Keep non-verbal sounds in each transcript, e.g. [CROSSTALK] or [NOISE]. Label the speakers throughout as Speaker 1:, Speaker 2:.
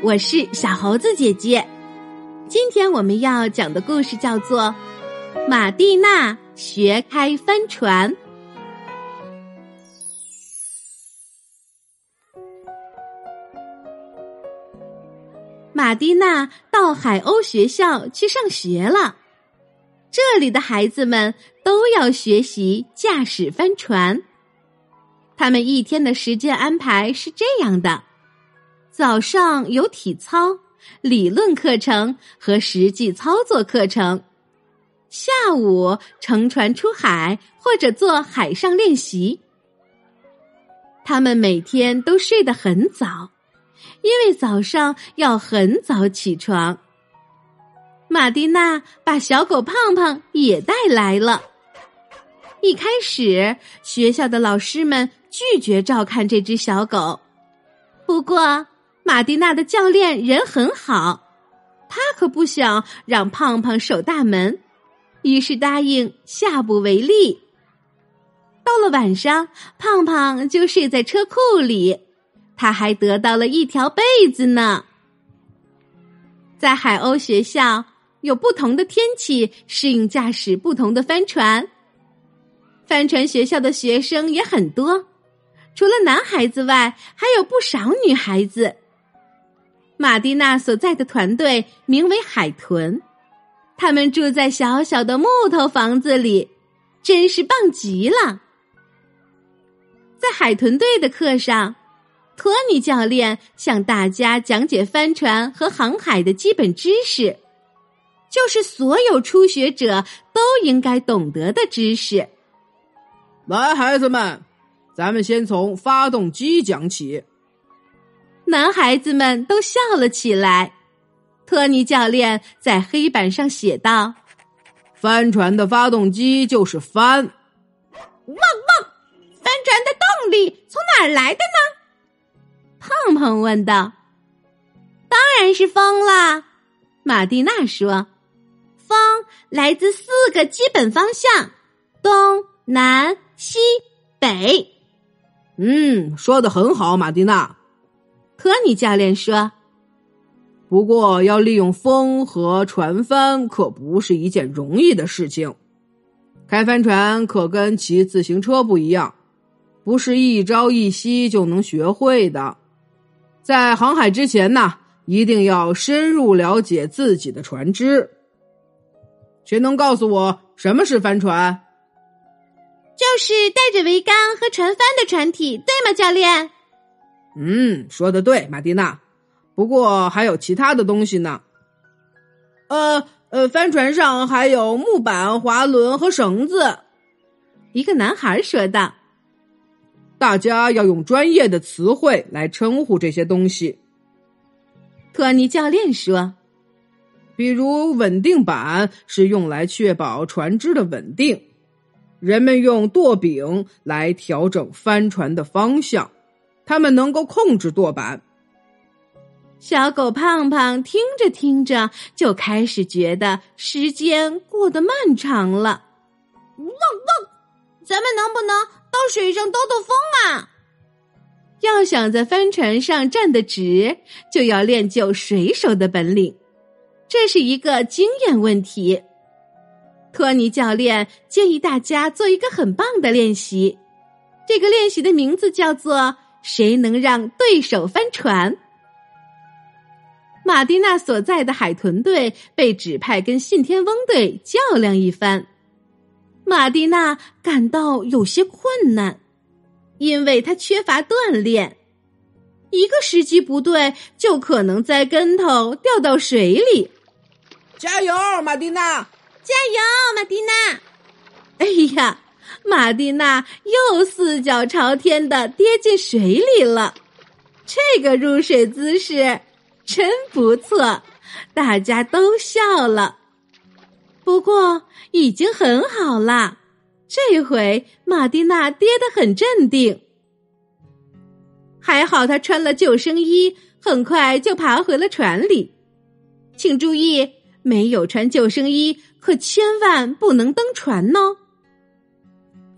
Speaker 1: 我是小猴子姐姐。今天我们要讲的故事叫做《马蒂娜学开帆船》。马蒂娜到海鸥学校去上学了，这里的孩子们都要学习驾驶帆船。他们一天的时间安排是这样的。早上有体操、理论课程和实际操作课程，下午乘船出海或者做海上练习。他们每天都睡得很早，因为早上要很早起床。马蒂娜把小狗胖胖也带来了。一开始，学校的老师们拒绝照看这只小狗，不过。马蒂娜的教练人很好，他可不想让胖胖守大门，于是答应下不为例。到了晚上，胖胖就睡在车库里，他还得到了一条被子呢。在海鸥学校，有不同的天气适应驾驶不同的帆船。帆船学校的学生也很多，除了男孩子外，还有不少女孩子。马蒂娜所在的团队名为海豚，他们住在小小的木头房子里，真是棒极了。在海豚队的课上，托尼教练向大家讲解帆船和航海的基本知识，就是所有初学者都应该懂得的知识。
Speaker 2: 来，孩子们，咱们先从发动机讲起。
Speaker 1: 男孩子们都笑了起来。托尼教练在黑板上写道：“
Speaker 2: 帆船的发动机就是帆。”
Speaker 3: 汪汪！帆船的动力从哪儿来的呢？
Speaker 1: 胖胖问道。“当然是风啦！”马蒂娜说，“风来自四个基本方向：东南西北。”
Speaker 2: 嗯，说的很好，马蒂娜。
Speaker 1: 托尼教练说：“
Speaker 2: 不过，要利用风和船帆可不是一件容易的事情。开帆船可跟骑自行车不一样，不是一朝一夕就能学会的。在航海之前呢，一定要深入了解自己的船只。谁能告诉我什么是帆船？
Speaker 3: 就是带着桅杆和船帆的船体，对吗，教练？”
Speaker 2: 嗯，说的对，马蒂娜。不过还有其他的东西呢。呃呃，帆船上还有木板、滑轮和绳子。
Speaker 1: 一个男孩说道：“
Speaker 2: 大家要用专业的词汇来称呼这些东西。”
Speaker 1: 托尼教练说：“
Speaker 2: 比如稳定板是用来确保船只的稳定，人们用舵柄来调整帆船的方向。”他们能够控制舵板。
Speaker 1: 小狗胖胖听着听着，就开始觉得时间过得漫长了。
Speaker 3: 汪汪！咱们能不能到水上兜兜风啊？
Speaker 1: 要想在帆船上站得直，就要练就水手的本领，这是一个经验问题。托尼教练建议大家做一个很棒的练习，这个练习的名字叫做。谁能让对手翻船？马蒂娜所在的海豚队被指派跟信天翁队较量一番。马蒂娜感到有些困难，因为她缺乏锻炼，一个时机不对就可能栽跟头掉到水里。
Speaker 2: 加油，马蒂娜！
Speaker 3: 加油，马蒂娜！
Speaker 1: 哎呀！马蒂娜又四脚朝天的跌进水里了，这个入水姿势真不错，大家都笑了。不过已经很好啦，这回马蒂娜跌得很镇定，还好她穿了救生衣，很快就爬回了船里。请注意，没有穿救生衣可千万不能登船哦。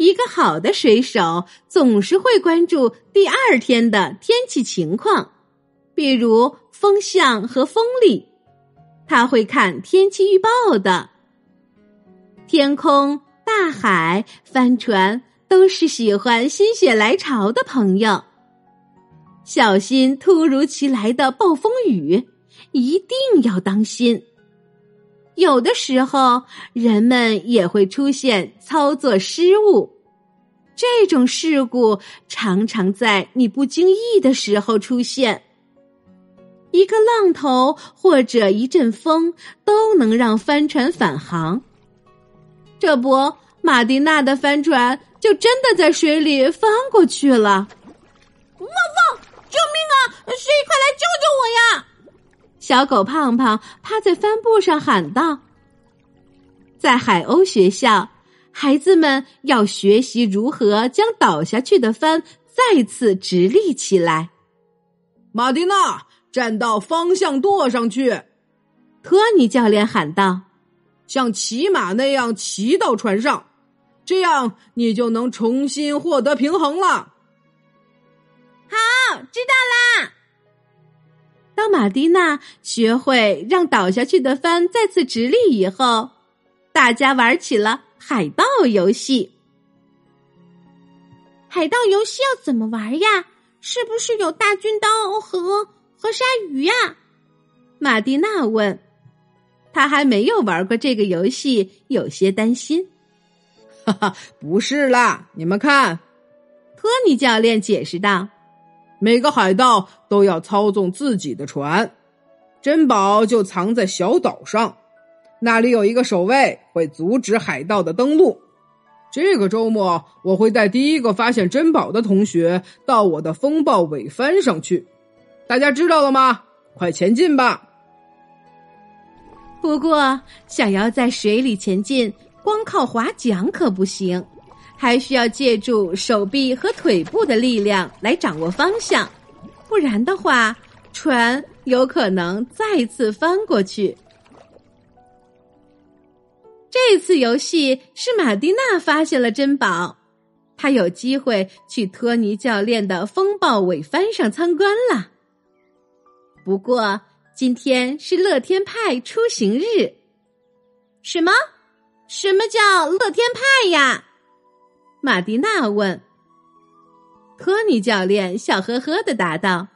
Speaker 1: 一个好的水手总是会关注第二天的天气情况，比如风向和风力。他会看天气预报的。天空、大海、帆船都是喜欢心血来潮的朋友。小心突如其来的暴风雨，一定要当心。有的时候，人们也会出现操作失误，这种事故常常在你不经意的时候出现。一个浪头或者一阵风都能让帆船返航。这不，马蒂娜的帆船就真的在水里翻过去了！
Speaker 3: 汪汪！救命啊！谁快来救救我呀！
Speaker 1: 小狗胖胖趴在帆布上喊道：“在海鸥学校，孩子们要学习如何将倒下去的帆再次直立起来。”
Speaker 2: 马蒂娜，站到方向舵上去！
Speaker 1: 托尼教练喊道。
Speaker 2: 像骑马那样骑到船上，这样你就能重新获得平衡了。
Speaker 3: 好，知道啦。
Speaker 1: 当马蒂娜学会让倒下去的帆再次直立以后，大家玩起了海盗游戏。
Speaker 3: 海盗游戏要怎么玩呀？是不是有大军刀和和鲨鱼呀？
Speaker 1: 马蒂娜问。他还没有玩过这个游戏，有些担心。
Speaker 2: 哈哈，不是啦，你们看，
Speaker 1: 托尼教练解释道：“
Speaker 2: 每个海盗都要操纵自己的船，珍宝就藏在小岛上，那里有一个守卫会阻止海盗的登陆。这个周末，我会带第一个发现珍宝的同学到我的风暴尾帆上去。大家知道了吗？快前进吧！”
Speaker 1: 不过，想要在水里前进，光靠划桨可不行，还需要借助手臂和腿部的力量来掌握方向，不然的话，船有可能再次翻过去。这次游戏是马蒂娜发现了珍宝，她有机会去托尼教练的风暴尾帆上参观了。不过。今天是乐天派出行日。
Speaker 3: 什么？什么叫乐天派呀？
Speaker 1: 马蒂娜问。托尼教练笑呵呵的答道：“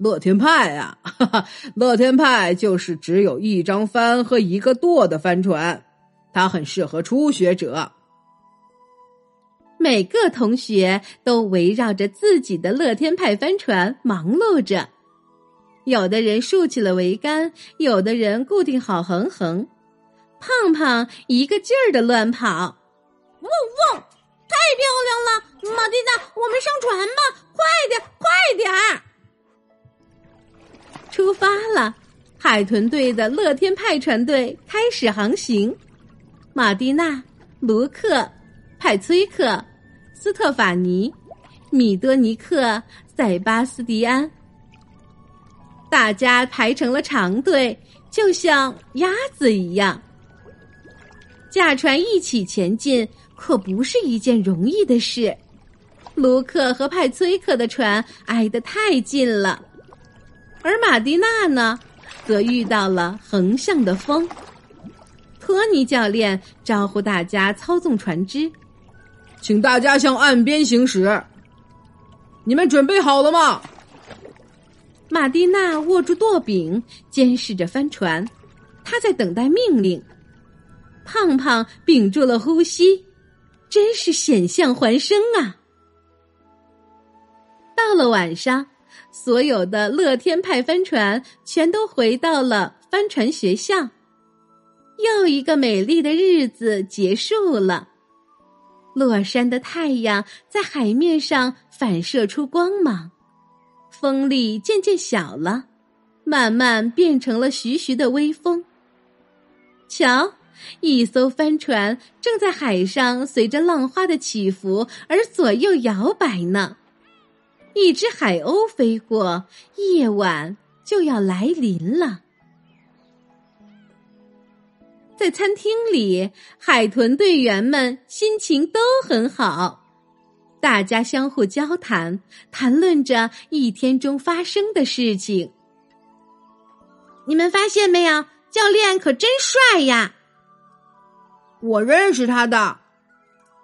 Speaker 2: 乐天派啊，哈 [LAUGHS] 哈，乐天派就是只有一张帆和一个舵的帆船，它很适合初学者。
Speaker 1: 每个同学都围绕着自己的乐天派帆船忙碌着。”有的人竖起了桅杆，有的人固定好横横。胖胖一个劲儿的乱跑，
Speaker 3: 汪汪！太漂亮了，马蒂娜，我们上船吧！快点，快点儿！
Speaker 1: 出发了，海豚队的乐天派船队开始航行。马蒂娜、卢克、派崔克、斯特法尼、米多尼克、塞巴斯蒂安。大家排成了长队，就像鸭子一样。驾船一起前进，可不是一件容易的事。卢克和派崔克的船挨得太近了，而马蒂娜呢，则遇到了横向的风。托尼教练招呼大家操纵船只，
Speaker 2: 请大家向岸边行驶。你们准备好了吗？
Speaker 1: 马蒂娜握住舵柄，监视着帆船，她在等待命令。胖胖屏住了呼吸，真是险象环生啊！到了晚上，所有的乐天派帆船全都回到了帆船学校。又一个美丽的日子结束了，落山的太阳在海面上反射出光芒。风力渐渐小了，慢慢变成了徐徐的微风。瞧，一艘帆船正在海上随着浪花的起伏而左右摇摆呢。一只海鸥飞过，夜晚就要来临了。在餐厅里，海豚队员们心情都很好。大家相互交谈，谈论着一天中发生的事情。
Speaker 3: 你们发现没有，教练可真帅呀！
Speaker 2: 我认识他的，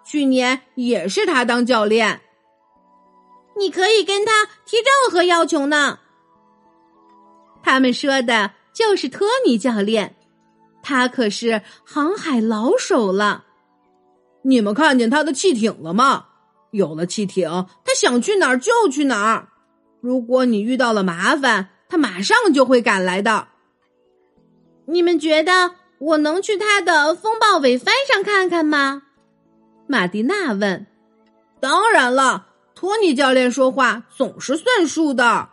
Speaker 2: 去年也是他当教练。
Speaker 3: 你可以跟他提任何要求呢。
Speaker 1: 他们说的就是托尼教练，他可是航海老手了。
Speaker 2: 你们看见他的汽艇了吗？有了汽艇，他想去哪儿就去哪儿。如果你遇到了麻烦，他马上就会赶来的。
Speaker 3: 你们觉得我能去他的风暴尾帆上看看吗？
Speaker 1: 马蒂娜问。
Speaker 2: 当然了，托尼教练说话总是算数的。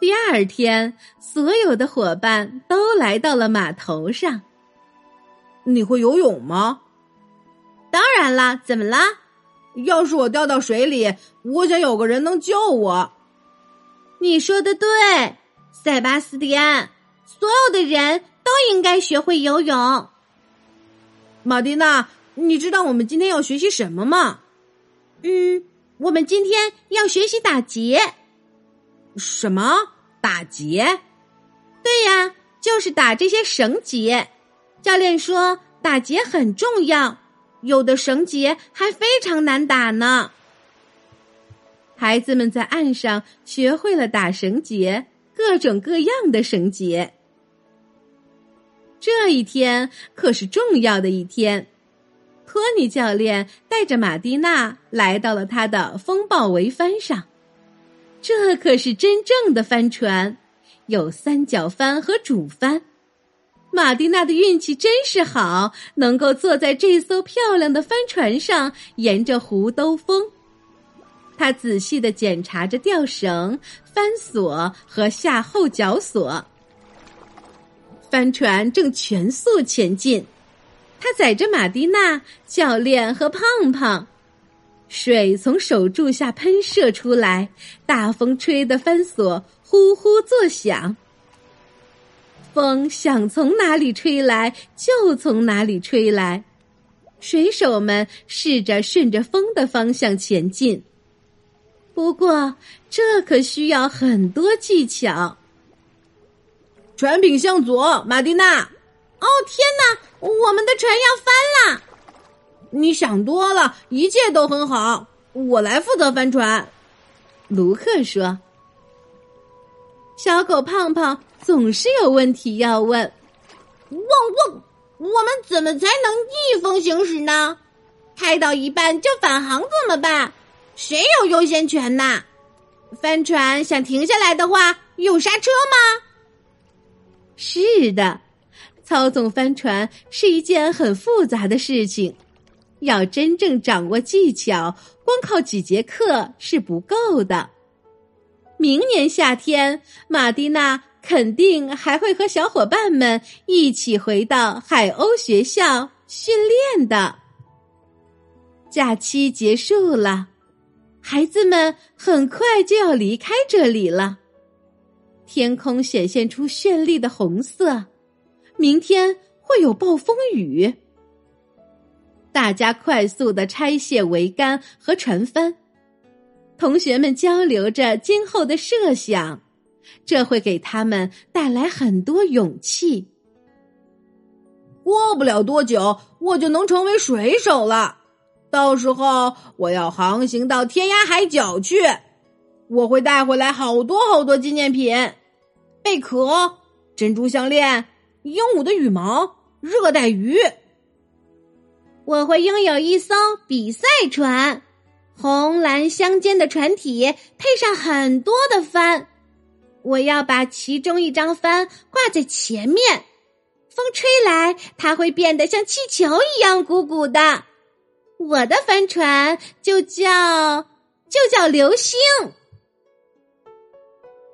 Speaker 1: 第二天，所有的伙伴都来到了码头上。
Speaker 2: 你会游泳吗？
Speaker 3: 当然啦，怎么啦？
Speaker 2: 要是我掉到水里，我想有个人能救我。
Speaker 3: 你说的对，塞巴斯蒂安。所有的人都应该学会游泳。
Speaker 2: 马蒂娜，你知道我们今天要学习什么吗？
Speaker 3: 嗯，我们今天要学习打结。
Speaker 2: 什么打结？
Speaker 3: 对呀，就是打这些绳结。教练说打结很重要，有的绳结还非常难打呢。
Speaker 1: 孩子们在岸上学会了打绳结，各种各样的绳结。这一天可是重要的一天，托尼教练带着马蒂娜来到了他的风暴桅帆上。这可是真正的帆船，有三角帆和主帆。马蒂娜的运气真是好，能够坐在这艘漂亮的帆船上，沿着湖兜风。他仔细的检查着吊绳、帆索和下后脚锁。帆船正全速前进，他载着马蒂娜教练和胖胖，水从手柱下喷射出来，大风吹得帆索呼呼作响。风想从哪里吹来就从哪里吹来，水手们试着顺着风的方向前进，不过这可需要很多技巧。
Speaker 2: 船柄向左，马蒂娜。
Speaker 3: 哦天哪，我们的船要翻了！
Speaker 2: 你想多了，一切都很好。我来负责帆船。
Speaker 1: 卢克说：“小狗胖胖总是有问题要问。
Speaker 3: 汪汪！我们怎么才能逆风行驶呢？开到一半就返航怎么办？谁有优先权呐？帆船想停下来的话，有刹车吗？”
Speaker 1: 是的，操纵帆船是一件很复杂的事情，要真正掌握技巧，光靠几节课是不够的。明年夏天，马蒂娜肯定还会和小伙伴们一起回到海鸥学校训练的。假期结束了，孩子们很快就要离开这里了。天空显现出绚丽的红色，明天会有暴风雨。大家快速的拆卸桅杆和船帆，同学们交流着今后的设想，这会给他们带来很多勇气。
Speaker 2: 过不了多久，我就能成为水手了。到时候，我要航行到天涯海角去，我会带回来好多好多纪念品。贝壳、珍珠项链、鹦鹉的羽毛、热带鱼。
Speaker 3: 我会拥有一艘比赛船，红蓝相间的船体配上很多的帆。我要把其中一张帆挂在前面，风吹来，它会变得像气球一样鼓鼓的。我的帆船就叫就叫流星。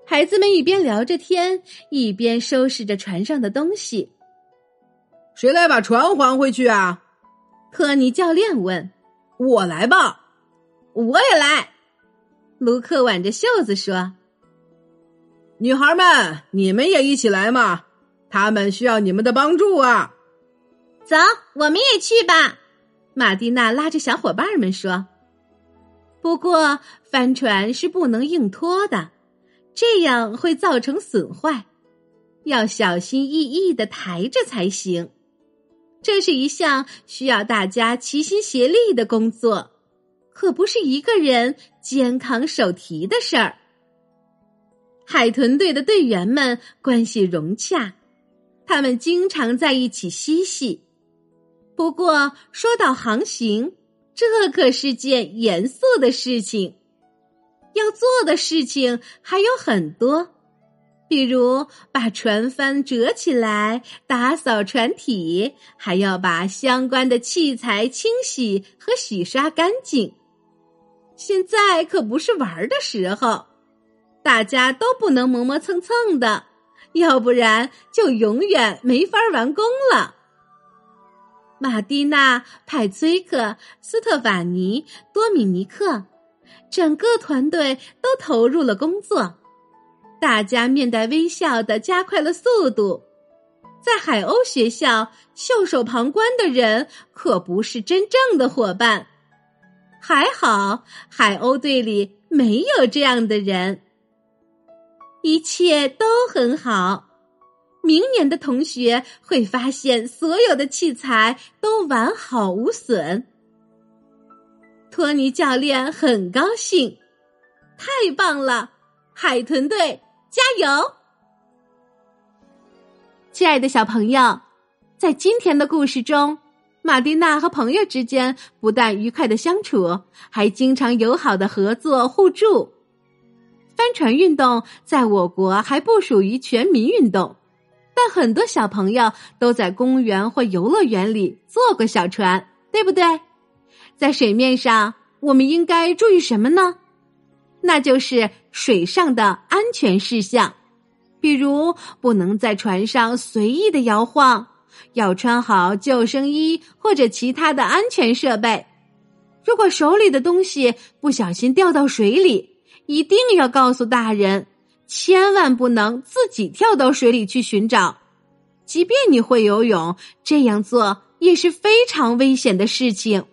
Speaker 1: 孩子们一边聊着天，一边收拾着船上的东西。
Speaker 2: 谁来把船还回去啊？
Speaker 1: 托尼教练问。
Speaker 2: 我来吧，
Speaker 3: 我也来。
Speaker 1: 卢克挽着袖子说：“
Speaker 2: 女孩们，你们也一起来嘛！他们需要你们的帮助啊！”
Speaker 3: 走，我们也去吧。
Speaker 1: 马蒂娜拉着小伙伴们说：“不过帆船是不能硬拖的，这样会造成损坏，要小心翼翼的抬着才行。这是一项需要大家齐心协力的工作，可不是一个人肩扛手提的事儿。”海豚队的队员们关系融洽，他们经常在一起嬉戏。不过，说到航行，这可是件严肃的事情。要做的事情还有很多，比如把船帆折起来、打扫船体，还要把相关的器材清洗和洗刷干净。现在可不是玩的时候。大家都不能磨磨蹭蹭的，要不然就永远没法完工了。马蒂娜、派崔克、斯特法尼、多米尼克，整个团队都投入了工作，大家面带微笑的加快了速度。在海鸥学校，袖手旁观的人可不是真正的伙伴。还好，海鸥队里没有这样的人。一切都很好，明年的同学会发现所有的器材都完好无损。托尼教练很高兴，太棒了！海豚队加油！亲爱的小朋友，在今天的故事中，马蒂娜和朋友之间不但愉快的相处，还经常友好的合作互助。帆船运动在我国还不属于全民运动，但很多小朋友都在公园或游乐园里坐过小船，对不对？在水面上，我们应该注意什么呢？那就是水上的安全事项，比如不能在船上随意的摇晃，要穿好救生衣或者其他的安全设备。如果手里的东西不小心掉到水里，一定要告诉大人，千万不能自己跳到水里去寻找。即便你会游泳，这样做也是非常危险的事情。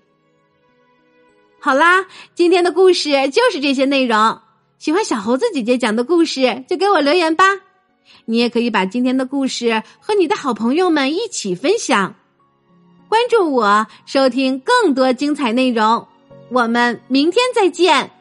Speaker 1: 好啦，今天的故事就是这些内容。喜欢小猴子姐姐讲的故事，就给我留言吧。你也可以把今天的故事和你的好朋友们一起分享。关注我，收听更多精彩内容。我们明天再见。